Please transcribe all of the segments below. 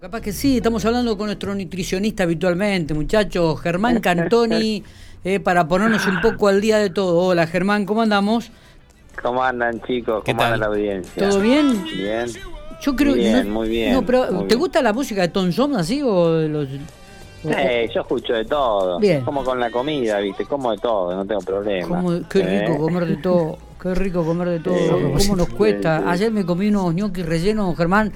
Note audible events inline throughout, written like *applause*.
Capaz que sí, estamos hablando con nuestro nutricionista habitualmente, muchachos, Germán Cantoni, eh, para ponernos un poco al día de todo. Hola Germán, ¿cómo andamos? ¿Cómo andan chicos? ¿Qué ¿Cómo tal? anda la audiencia? ¿Todo bien? Bien. Yo creo Bien, no- muy bien, No, pero muy ¿te bien. gusta la música de Tom Jones así o de los Sí, yo escucho de todo. Bien. Como con la comida, ¿viste? Como de todo, no tengo problema. cómo- qué rico ¿Eh? comer de todo, qué rico comer de todo, Sí, cómo nos sí, cuesta. sí. Ayer me comí unos ñoquis rellenos, Germán.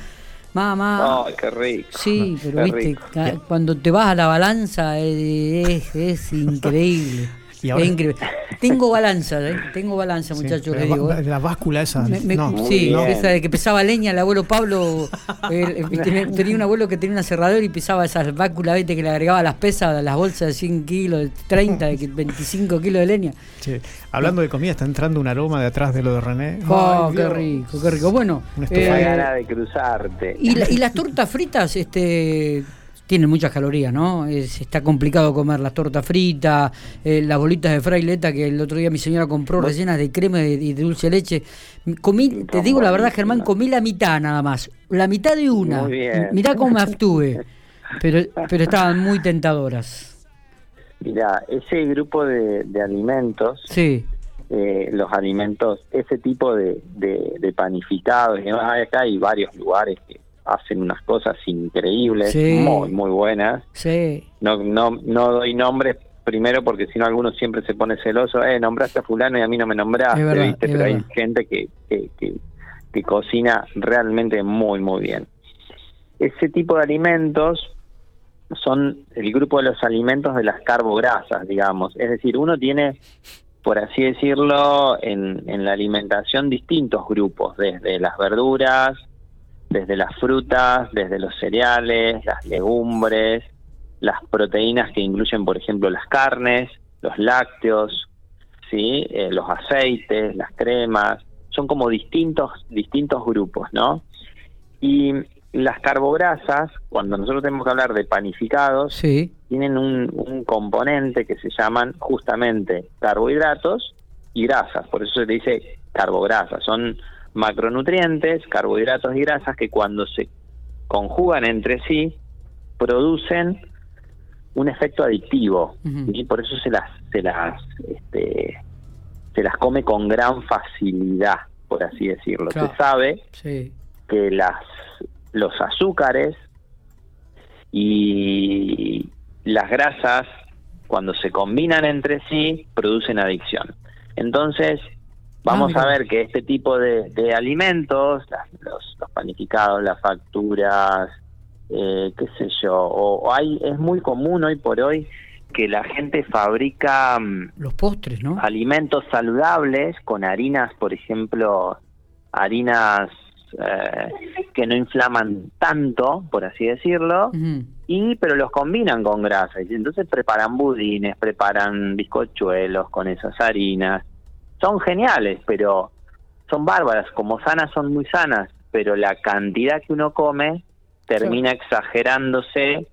Mamá. Ay, qué rico. Sí, pero Qué viste, rico. cuando te vas a la balanza eh, es, es increíble. *laughs* Y ahora- Es increíble. Tengo balanza, ¿eh? Tengo balanza, Sí, muchachos, la, les digo. ¿eh? la báscula esa. Me- me- no, sí, esa de que pesaba leña, el abuelo Pablo, tenía, tenía un abuelo que tenía un aserrador y pisaba esas báculas, viste, que le agregaba las pesas a las bolsas de 100 kilos, de 30, de que- *laughs* 25 kilos de leña. Che, hablando de comida, está entrando un aroma de atrás de lo de René. Oh, Ay, qué Dios. rico, qué rico. Bueno, eh, ganas de cruzarte. y, la- y las tortas fritas, este tienen muchas calorías, ¿no? Es- está complicado comer las tortas fritas, eh, las bolitas de fraileta que el otro día mi señora compró rellenas de crema y de, de dulce de leche. Comí, te digo la verdad. Germán, comí la mitad nada más. La mitad de una. Muy bien. Mirá cómo me abstuve. Pero, pero estaban muy tentadoras. Mirá, ese grupo de, de alimentos, Sí. eh, los alimentos, ese tipo de, de, de panificados, y demás, acá hay varios lugares que hacen unas cosas increíbles, Sí. muy, muy buenas. Sí. No, no, no doy nombres primero porque si no alguno siempre se pone celoso, eh, nombraste a fulano y a mí no me nombraste, verdad, ¿viste? pero hay gente que, que, que, que cocina realmente muy, muy bien. Ese tipo de alimentos son el grupo de los alimentos de las carbograsas, digamos. Es decir, uno tiene, por así decirlo, en, en la alimentación distintos grupos, desde las verduras, desde las frutas, desde los cereales, las legumbres, las proteínas que incluyen, por ejemplo, las carnes, los lácteos, sí, Eh, los aceites, las cremas, son como distintos distintos grupos, ¿no? Y las carbograsas, cuando nosotros tenemos que hablar de panificados, Sí. tienen un, un componente que se llaman justamente carbohidratos y grasas, por eso se le dice carbograsas, son macronutrientes, carbohidratos y grasas que cuando se conjugan entre sí producen un efecto adictivo y por eso se las se las este, se las come con gran facilidad, por así decirlo. Claro. Se sabe Sí. que las los azúcares y las grasas cuando se combinan entre sí producen adicción. Entonces, vamos Ah, a ver que este tipo de, de alimentos, las- los, los panificados, las facturas, eh, qué sé yo, o, o hay es muy común hoy por hoy que la gente fabrica mm, Los postres, ¿no? alimentos saludables con harinas, por ejemplo, harinas eh, que no inflaman tanto, por así decirlo, y pero los combinan con grasa. Y entonces preparan budines, preparan bizcochuelos con esas harinas. Son geniales, pero son bárbaras. Como sanas son muy sanas, pero la cantidad que uno come termina exagerándose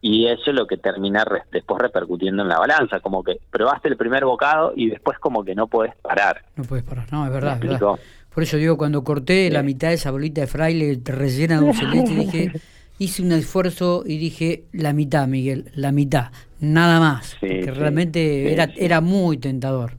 y eso es lo que termina re- después repercutiendo en la balanza. Como que probaste el primer bocado y después como que no podés parar. No puedes parar, no, es ¿Me verdad. es verdad. Por eso digo, cuando corté la mitad de esa bolita de fraile rellena de dulce leche, dije, *laughs* hice un esfuerzo y dije, la mitad, Miguel, la mitad, nada más. Sí, sí, realmente era, era muy tentador,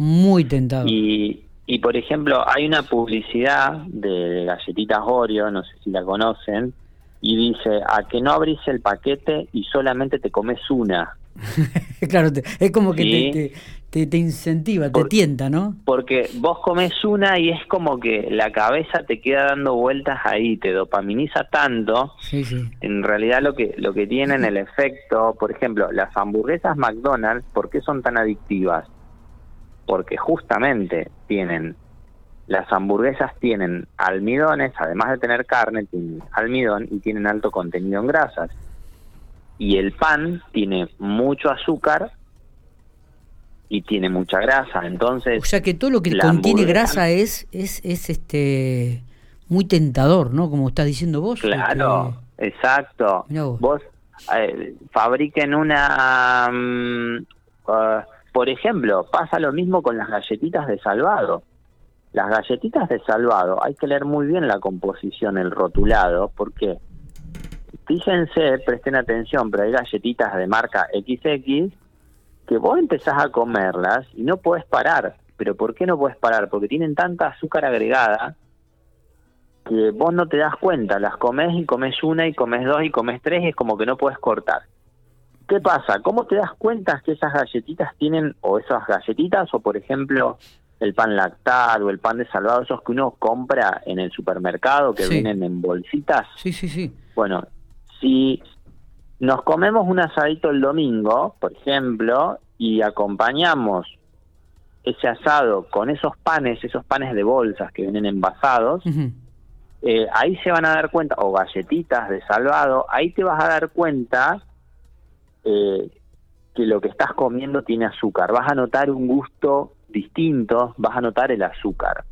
muy tentador. Y, y por ejemplo, hay una publicidad de galletitas Oreo, no sé si la conocen, y dice, a que no abrís el paquete y solamente te comes una. *laughs* claro, te- es como que Sí. te, te, te- incentiva, te tienta, ¿no? Porque vos comes una y es como que la cabeza te queda dando vueltas ahí, te dopaminiza tanto. Sí, sí. En realidad lo que, lo que tienen el efecto, por ejemplo, las hamburguesas McDonald's, ¿por qué son tan adictivas? Porque justamente tienen las hamburguesas tienen almidones, además de tener carne, tienen almidón y tienen alto contenido en grasas. Y el pan tiene mucho azúcar y tiene mucha grasa. Entonces, O sea que todo lo que contiene grasa es, es, es este muy tentador, ¿no? Como estás diciendo vos. Claro, este, exacto. Vos. Vos eh, fabriquen una... mm, ah, por ejemplo, pasa lo mismo con las galletitas de salvado. Las galletitas de salvado, hay que leer muy bien la composición, el rotulado, porque fíjense, presten atención, pero hay galletitas de marca XX que vos empezás a comerlas y no podés parar. ¿Pero por qué no podés parar? Porque tienen tanta azúcar agregada que vos no te das cuenta. Las comes y comes una y comes dos y comes tres y es como que no puedes cortar. ¿Qué pasa? ¿Cómo te das cuenta que esas galletitas tienen, o esas galletitas, o por ejemplo el pan lactado, el pan de salvado, esos que uno compra en el supermercado que Sí. vienen en bolsitas? Sí, sí, sí. Bueno, si nos comemos un asadito el domingo, por ejemplo, y acompañamos ese asado con esos panes, esos panes de bolsas que vienen envasados, eh, ahí se van a dar cuenta, o galletitas de salvado, ahí te vas a dar cuenta eh, que lo que estás comiendo tiene azúcar. Vas a notar un gusto distinto, vas a notar el azúcar.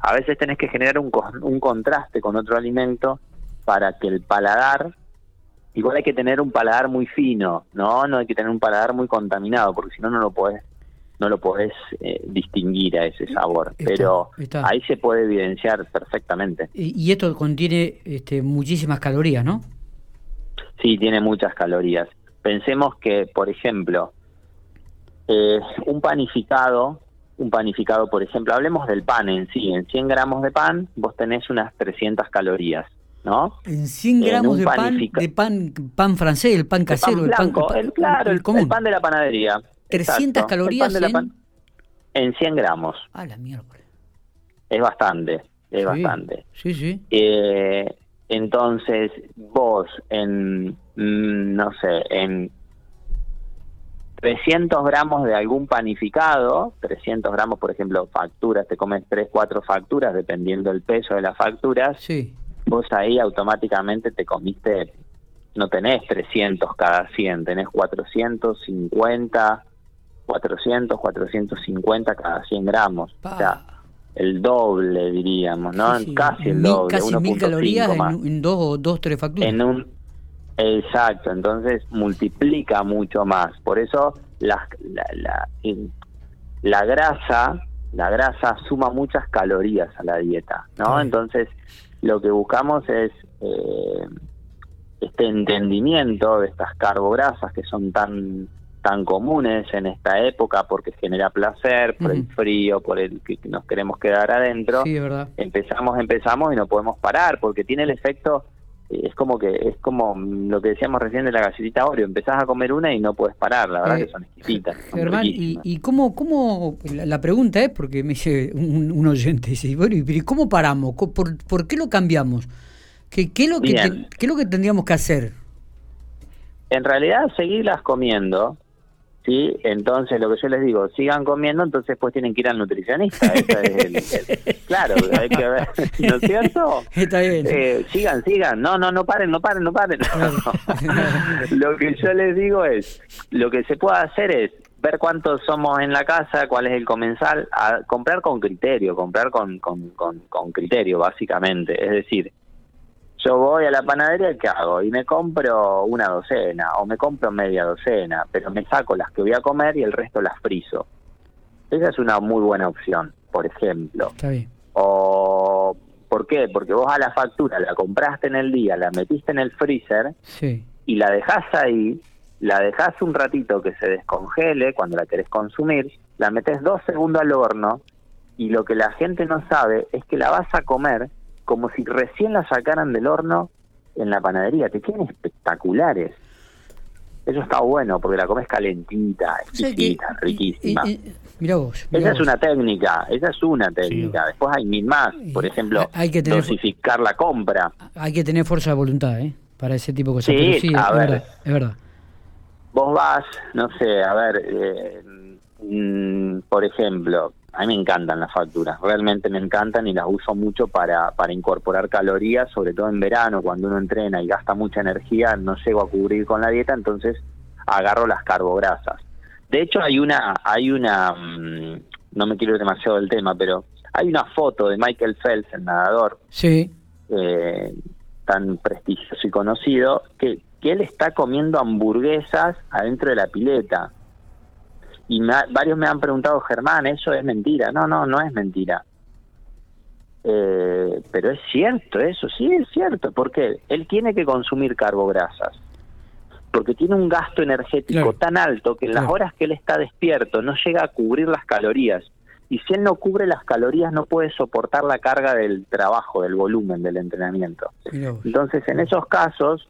A veces tenés que generar un, un contraste con otro alimento para que el paladar, igual hay que tener un paladar muy fino, no, no hay que tener un paladar muy contaminado, porque si no no lo podés, no lo podés eh, distinguir a ese sabor. Está, Pero está. ahí se puede evidenciar perfectamente. Y, y esto contiene este, muchísimas calorías, ¿no? Sí, tiene muchas calorías. Pensemos que, por ejemplo, eh, un panificado, un panificado, por ejemplo, hablemos del pan en sí, en 100 gramos de pan vos tenés unas 300 calorías, ¿no? En 100 En gramos de pan, de pan, pan francés, el pan casero, el pan, blanco, el el, claro, el, común. el pan de la panadería. 300 Exacto, el calorías pan de la en- pan- en 100 gramos. Ah, la miércoles. Es bastante, es Sí, bastante. Sí, sí. Eh, entonces, vos en, mm, no sé, en 300 gramos de algún panificado, 300 gramos, por ejemplo, facturas, te comes 3, 4 facturas, dependiendo del peso de las facturas, Sí. vos ahí automáticamente te comiste, no tenés 300 cada 100, tenés 450, 400, 450 cada 100 gramos. Pa. O sea, el doble, diríamos, ¿no? Sí, sí. Casi el Mil- doble. Casi mil 1.5 calorías en, en dos o dos, tres facturas. En un exacto, entonces multiplica mucho más. Por eso la, la, la, la grasa, la grasa suma muchas calorías a la dieta, ¿no? Entonces lo que buscamos es eh, este entendimiento de estas carbograsas que son tan tan comunes en esta época porque genera placer por el frío, por el que nos queremos quedar adentro Sí, empezamos, empezamos y no podemos parar porque tiene el efecto, eh, es como que es como lo que decíamos recién de la galletita Oreo, empezás a comer una y no puedes parar, la verdad Eh, que son exquisitas. son Germán, y, y cómo, cómo, la, pregunta es, porque me dice un, un oyente, dice, bueno, ¿y pero ¿y cómo paramos? ¿Por, por qué lo cambiamos? ¿Qué, qué, es lo que ten- ¿Qué es lo que tendríamos que hacer? En realidad seguirlas comiendo, ¿sí? Entonces lo que yo les digo, sigan comiendo, entonces pues tienen que ir al nutricionista. *laughs* Es el- el- claro, hay que ver, *laughs* ¿no es cierto? Está bien. Eh, sigan, sigan. No, no, no paren, no paren, no paren. *laughs* lo que yo les digo es, lo que se puede hacer es ver cuántos somos en la casa, cuál es el comensal, a comprar con criterio, comprar con, con, con, con criterio, básicamente. Es decir, yo voy a la panadería y ¿qué hago? Y me compro una docena o me compro media docena, pero me saco las que voy a comer y el resto las frizo. Esa es una muy buena opción, por ejemplo. Está bien. O ¿por qué? Porque vos a la factura la compraste en el día, la metiste en el freezer Sí. y la dejás ahí, la dejás un ratito que se descongele cuando la querés consumir, la metes dos segundos al horno y lo que la gente no sabe es que la vas a comer como si recién la sacaran del horno en la panadería, te quedan espectaculares. Eso está bueno porque la comes calentita, O sea que- exquisita, riquísima. eh, mirá vos. mirá Esa es una técnica, esa es una técnica. Después hay mil más. Por Y ejemplo, hay que tener- dosificar la compra. Hay que tener fuerza de voluntad, ¿eh? Para ese tipo de cosas. Sí, Pero sí, a es ver. verdad, es verdad. Vos vas, no sé, a ver, eh, mm, por ejemplo, a mí me encantan las facturas, realmente me encantan y las uso mucho para, para incorporar calorías, sobre todo en verano, cuando uno entrena y gasta mucha energía, no llego a cubrir con la dieta, entonces agarro las carbograsas. De hecho, hay una, hay una, mm, no me quiero ir demasiado del tema, pero hay una foto de Michael Phelps, el nadador, Sí. eh, tan prestigioso y conocido, que, que él está comiendo hamburguesas adentro de la pileta. Y me ha- varios me han preguntado, Germán, eso es mentira. No, no, no es mentira. Eh, pero es cierto eso, sí es cierto, porque él tiene que consumir carbograsas, porque tiene un gasto energético tan alto que en las horas que él está despierto no llega a cubrir las calorías. Y si él no cubre las calorías no puede soportar la carga del trabajo, del volumen del entrenamiento. Entonces, en esos casos,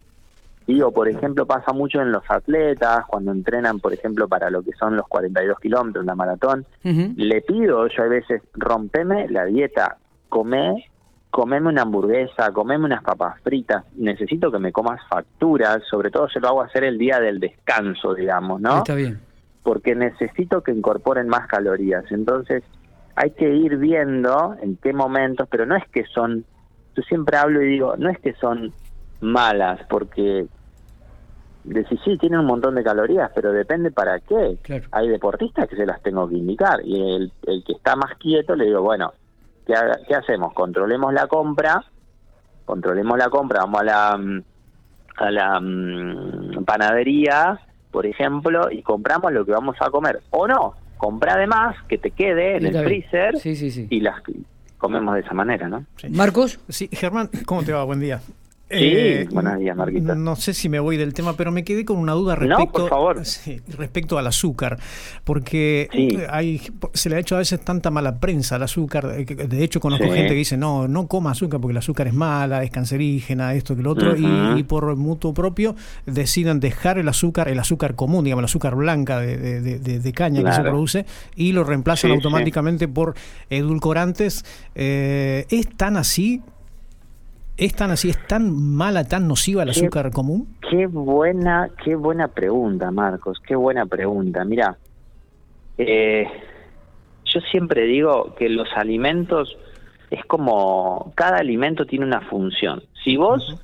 digo, por ejemplo, pasa mucho en los atletas, cuando entrenan, por ejemplo, para lo que son los 42 kilómetros, la maratón, le pido yo a veces, rompeme la dieta, come comeme una hamburguesa, comeme unas papas fritas, necesito que me comas facturas, sobre todo se lo hago hacer el día del descanso, digamos, ¿no? Está bien. Porque necesito que incorporen más calorías. Entonces, hay que ir viendo en qué momentos, pero no es que son, yo siempre hablo y digo, no es que son malas, porque decir sí, tienen un montón de calorías, pero depende para qué. Hay deportistas que se las tengo que indicar y el, el que está más quieto le digo, bueno, ¿qué, hacemos? Controlemos la compra, controlemos la compra, vamos a la, a la mm, panadería, por ejemplo, y compramos lo que vamos a comer. O no, compra además que te quede en el freezer y las comemos de esa manera, ¿no? Marcos. Sí, Germán, ¿cómo te va? Buen día. Sí, eh, buenos días, Marquita. No sé si me voy del tema, pero me quedé con una duda respecto, respecto al azúcar, porque hay, se le ha hecho a veces tanta mala prensa al azúcar. Eh, de hecho, conozco gente que dice, no, no coma azúcar porque el azúcar es mala, es cancerígena, esto que lo otro, y, por mutuo propio deciden dejar el azúcar, el azúcar común, digamos, el azúcar blanca de, caña que se produce, y lo reemplazan automáticamente por edulcorantes. Eh, ¿Es tan así? ¿Es tan así, es tan mala, tan nociva el azúcar común? Qué buena, qué buena pregunta, Marcos, qué buena pregunta. Mira, eh, yo siempre digo que los alimentos es como, cada alimento tiene una función. Si vos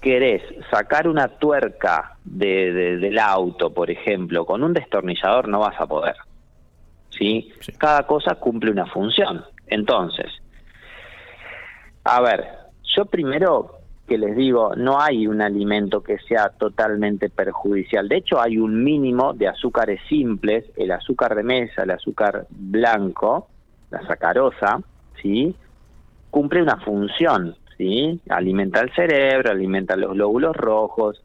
querés sacar una tuerca de, del auto, por ejemplo, con un destornillador no vas a poder. ¿sí? Cada cosa cumple una función. Entonces, a ver, yo primero que les digo, no hay un alimento que sea totalmente perjudicial. De hecho, hay un mínimo de azúcares simples, el azúcar de mesa, el azúcar blanco, la sacarosa, ¿sí? Cumple una función, ¿sí? Alimenta el cerebro, alimenta los glóbulos rojos,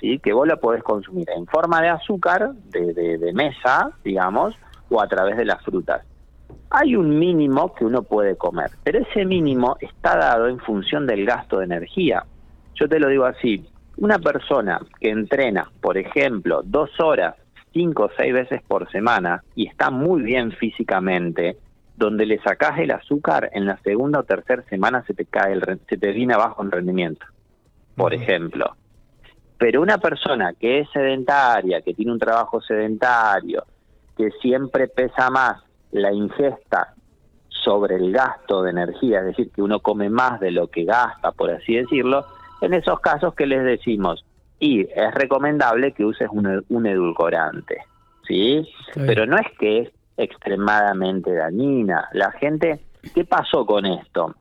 ¿sí? Que vos la podés consumir en forma de azúcar, de, de mesa, digamos, o a través de las frutas. Hay un mínimo que uno puede comer, pero ese mínimo está dado en función del gasto de energía. Yo te lo digo así, una persona que entrena, por ejemplo, dos horas, cinco o seis veces por semana y está muy bien físicamente, donde le sacas el azúcar en la segunda o tercera semana se te cae el, se te viene abajo en rendimiento, por ejemplo. Pero una persona que es sedentaria, que tiene un trabajo sedentario, que siempre pesa más la ingesta sobre el gasto de energía, es decir, que uno come más de lo que gasta, por así decirlo, en esos casos que les decimos, y es recomendable que uses un, edulcorante, ¿sí? Pero no es que es extremadamente dañina. La gente, ¿qué pasó con esto?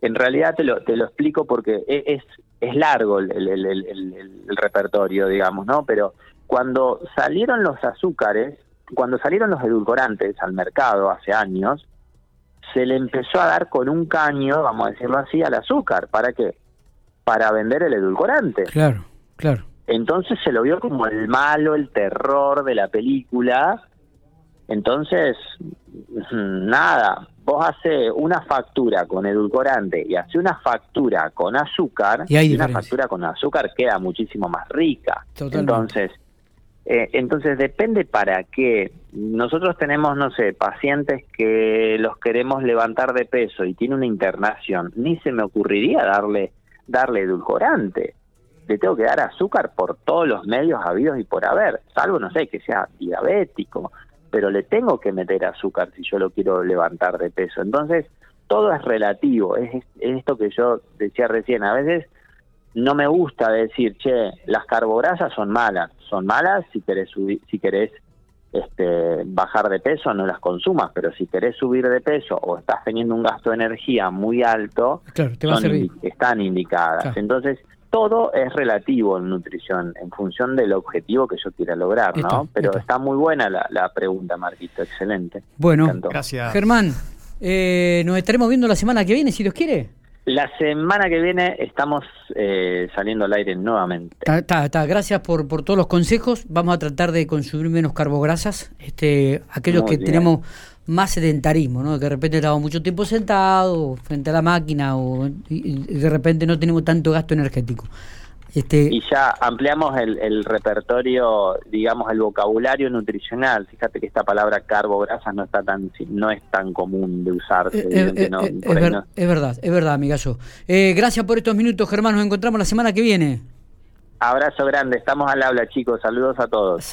En realidad te lo, te lo explico porque e, es, es largo el, el, el repertorio, digamos, ¿no? Pero cuando salieron los azúcares, cuando salieron los edulcorantes al mercado hace años, se le empezó a dar con un caño, vamos a decirlo así, al azúcar. ¿Para qué? Para vender el edulcorante. Claro, claro. Entonces se lo vio como el malo, el terror de la película. Entonces, *laughs* nada, vos haces una factura con edulcorante y haces una factura con azúcar, y, una factura con azúcar queda muchísimo más rica. Entonces, eh, entonces depende para qué. Nosotros tenemos, no sé, pacientes que los queremos levantar de peso y tiene una internación. Ni se me ocurriría darle darle edulcorante. Le tengo que dar azúcar por todos los medios habidos y por haber, salvo, no sé, que sea diabético, pero le tengo que meter azúcar si yo lo quiero levantar de peso. Entonces, todo es relativo, es, es esto que yo decía recién, a veces no me gusta decir, che, las carbograsas son malas, son malas si querés subir, si querés este, bajar de peso no las consumas, pero si querés subir de peso o estás teniendo un gasto de energía muy alto, están indicadas. Entonces, todo es relativo en nutrición, en función del objetivo que yo quiera lograr, ¿no? pero está muy buena la, pregunta, Marquito, excelente. Bueno, gracias. Germán, Eh, nos estaremos viendo la semana que viene, si Dios quiere. La semana que viene estamos eh, saliendo al aire nuevamente. Está, Gracias por, por todos los consejos. Vamos a tratar de consumir menos carbograsas. Este, aquellos que tenemos más sedentarismo, ¿no? Que de repente estamos mucho tiempo sentados frente a la máquina o y de repente no tenemos tanto gasto energético. Este... Y ya ampliamos el, repertorio, digamos, el vocabulario nutricional. Fíjate que esta palabra carbo-grasa no está tan no es tan común de usarse. Eh, eh, eh, es, verdad, es verdad, amigazo. gracias por estos minutos, Germán. Nos encontramos la semana que viene. Abrazo grande, estamos al habla, chicos. Saludos a todos.